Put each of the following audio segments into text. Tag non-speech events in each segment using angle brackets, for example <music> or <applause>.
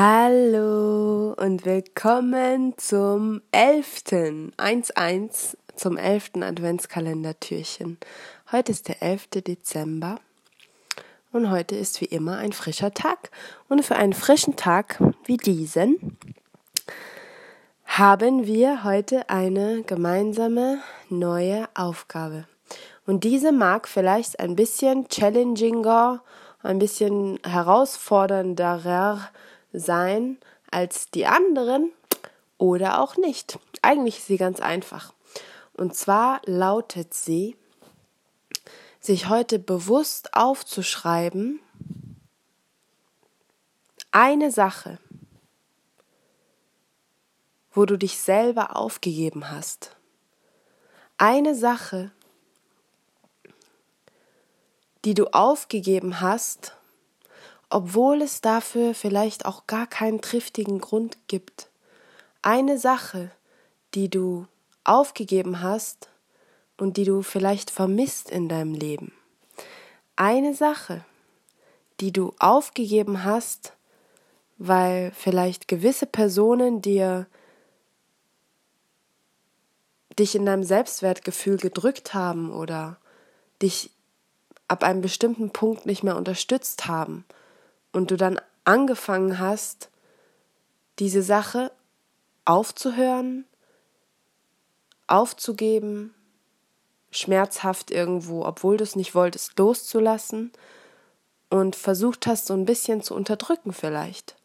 Hallo und willkommen zum 11. 1.1 zum 11. Adventskalendertürchen. Heute ist der 11. Dezember und heute ist wie immer ein frischer Tag. Und für einen frischen Tag wie diesen haben wir heute eine gemeinsame neue Aufgabe. Und diese mag vielleicht ein bisschen challenginger, ein bisschen herausfordernder sein als die anderen oder auch nicht. Eigentlich ist sie ganz einfach. Und zwar lautet sie, sich heute bewusst aufzuschreiben, eine Sache, wo du dich selber aufgegeben hast. Eine Sache, die du aufgegeben hast, obwohl es dafür vielleicht auch gar keinen triftigen Grund gibt. Eine Sache, die du aufgegeben hast und die du vielleicht vermisst in deinem Leben. Eine Sache, die du aufgegeben hast, weil vielleicht gewisse Personen dir dich in deinem Selbstwertgefühl gedrückt haben oder dich ab einem bestimmten Punkt nicht mehr unterstützt haben und du dann angefangen hast, diese Sache aufzuhören, aufzugeben, schmerzhaft irgendwo, obwohl du es nicht wolltest, loszulassen und versucht hast, so ein bisschen zu unterdrücken vielleicht.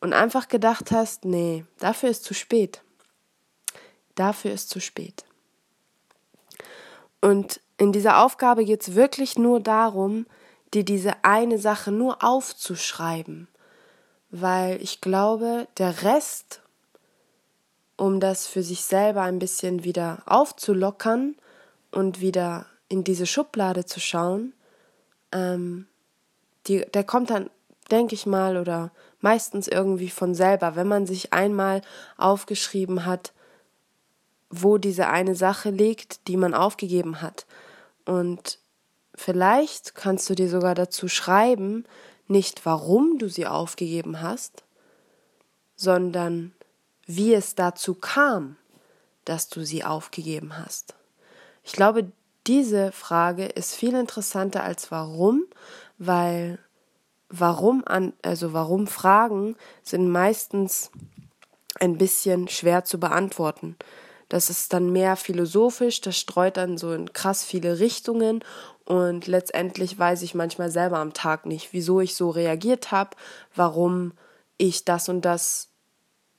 Und einfach gedacht hast, nee, dafür ist zu spät. Dafür ist zu spät. Und in dieser Aufgabe geht es wirklich nur darum, dir diese eine Sache nur aufzuschreiben, weil ich glaube, der Rest, um das für sich selber ein bisschen wieder aufzulockern und wieder in diese Schublade zu schauen, ähm, die, der kommt dann, denke ich mal, oder meistens irgendwie von selber, wenn man sich einmal aufgeschrieben hat, wo diese eine Sache liegt, die man aufgegeben hat. Und Vielleicht kannst du dir sogar dazu schreiben, nicht warum du sie aufgegeben hast, sondern wie es dazu kam, dass du sie aufgegeben hast. Ich glaube, diese Frage ist viel interessanter als warum, weil warum an, also warum Fragen sind meistens ein bisschen schwer zu beantworten. Das ist dann mehr philosophisch, das streut dann so in krass viele Richtungen und letztendlich weiß ich manchmal selber am Tag nicht, wieso ich so reagiert habe, warum ich das und das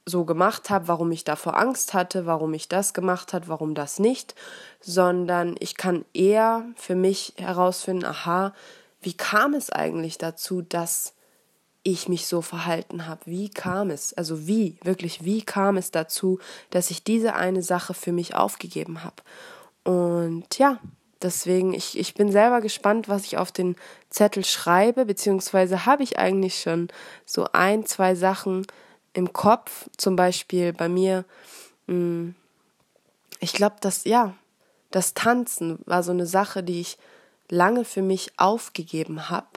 so gemacht habe, warum ich davor Angst hatte, warum ich das gemacht habe, warum das nicht, sondern ich kann eher für mich herausfinden, aha, wie kam es eigentlich dazu, dass ich mich so verhalten habe? Wie kam es? Also wie, wirklich, wie kam es dazu, dass ich diese eine Sache für mich aufgegeben habe? Und ja, Deswegen, ich, ich bin selber gespannt, was ich auf den Zettel schreibe, beziehungsweise habe ich eigentlich schon so ein, zwei Sachen im Kopf. Zum Beispiel bei mir, mh, hm, ich glaube, dass, ja, das Tanzen war so eine Sache, die ich lange für mich aufgegeben habe.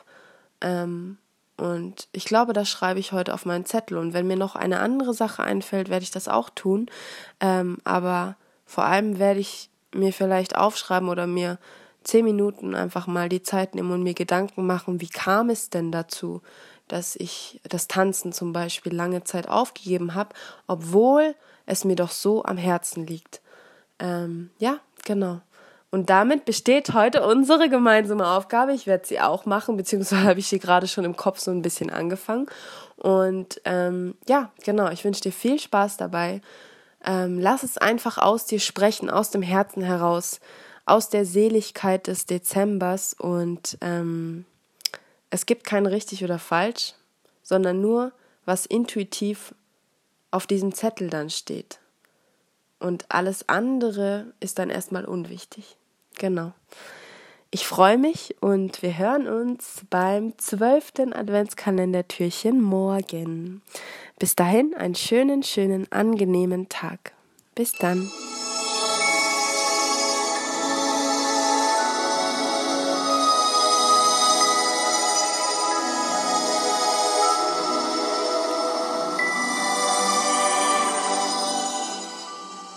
Ähm, und ich glaube, das schreibe ich heute auf meinen Zettel. Und wenn mir noch eine andere Sache einfällt, werde ich das auch tun. Ähm, aber vor allem werde ich mir vielleicht aufschreiben oder mir zehn Minuten einfach mal die Zeit nehmen und mir Gedanken machen, wie kam es denn dazu, dass ich das Tanzen zum Beispiel lange Zeit aufgegeben habe, obwohl es mir doch so am Herzen liegt. Ähm, ja, genau. Und damit besteht heute unsere gemeinsame Aufgabe. Ich werde sie auch machen, beziehungsweise <laughs> habe ich sie gerade schon im Kopf so ein bisschen angefangen. Und ähm, ja, genau, ich wünsche dir viel Spaß dabei. Ähm, lass es einfach aus dir sprechen, aus dem Herzen heraus, aus der Seligkeit des Dezembers und ähm, es gibt kein richtig oder falsch, sondern nur, was intuitiv auf diesem Zettel dann steht. Und alles andere ist dann erstmal unwichtig. Genau. Ich freue mich und wir hören uns beim zwölften Adventskalender-Türchen morgen. Bis dahin einen schönen, schönen, angenehmen Tag. Bis dann.